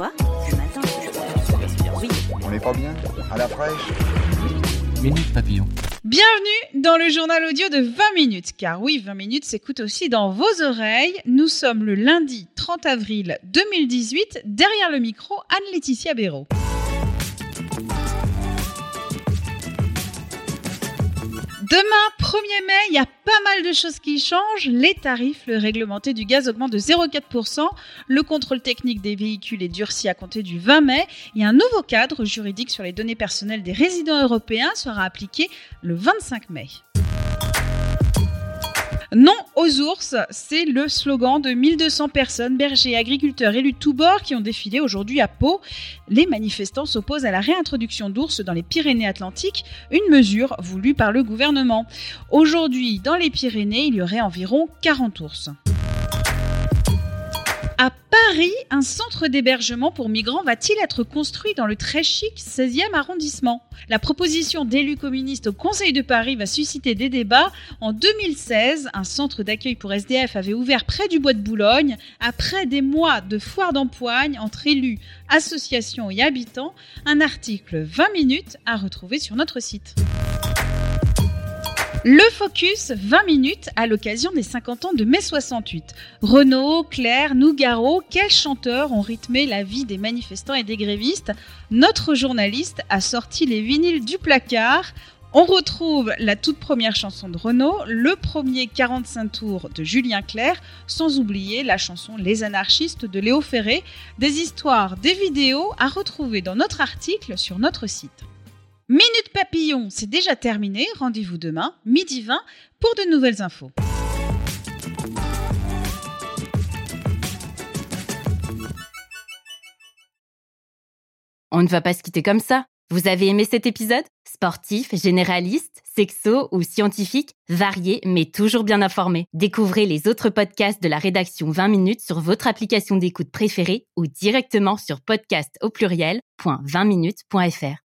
Quoi Ce matin Oui. On n'est pas bien À la fraîche Minute Papillon. Bienvenue dans le journal audio de 20 minutes, car oui, 20 minutes s'écoute aussi dans vos oreilles. Nous sommes le lundi 30 avril 2018, derrière le micro, Anne-Laetitia Béraud. Demain, 1er mai, il y a pas mal de choses qui changent. Les tarifs, le réglementé du gaz augmente de 0,4%. Le contrôle technique des véhicules est durci à compter du 20 mai. Et un nouveau cadre juridique sur les données personnelles des résidents européens sera appliqué le 25 mai. Non aux ours, c'est le slogan de 1200 personnes, bergers, agriculteurs, élus de tous bords qui ont défilé aujourd'hui à Pau. Les manifestants s'opposent à la réintroduction d'ours dans les Pyrénées-Atlantiques, une mesure voulue par le gouvernement. Aujourd'hui, dans les Pyrénées, il y aurait environ 40 ours. À Paris, un centre d'hébergement pour migrants va-t-il être construit dans le très chic 16e arrondissement? La proposition d'élus communistes au Conseil de Paris va susciter des débats. En 2016, un centre d'accueil pour SDF avait ouvert près du bois de Boulogne. Après des mois de foire d'empoigne entre élus, associations et habitants, un article 20 minutes à retrouver sur notre site. Le focus 20 minutes à l'occasion des 50 ans de mai 68. Renaud, Claire, Nougaro, quels chanteurs ont rythmé la vie des manifestants et des grévistes? Notre journaliste a sorti les vinyles du placard. On retrouve la toute première chanson de Renaud, le premier 45 tours de Julien Clerc, sans oublier la chanson Les anarchistes de Léo Ferré, des histoires, des vidéos à retrouver dans notre article sur notre site. Minute Papillon, c'est déjà terminé. Rendez-vous demain, midi 20, pour de nouvelles infos. On ne va pas se quitter comme ça. Vous avez aimé cet épisode? Sportif, généraliste, sexo ou scientifique, varié mais toujours bien informé. Découvrez les autres podcasts de la rédaction 20 minutes sur votre application d'écoute préférée ou directement sur podcast au pluriel.20minutes.fr.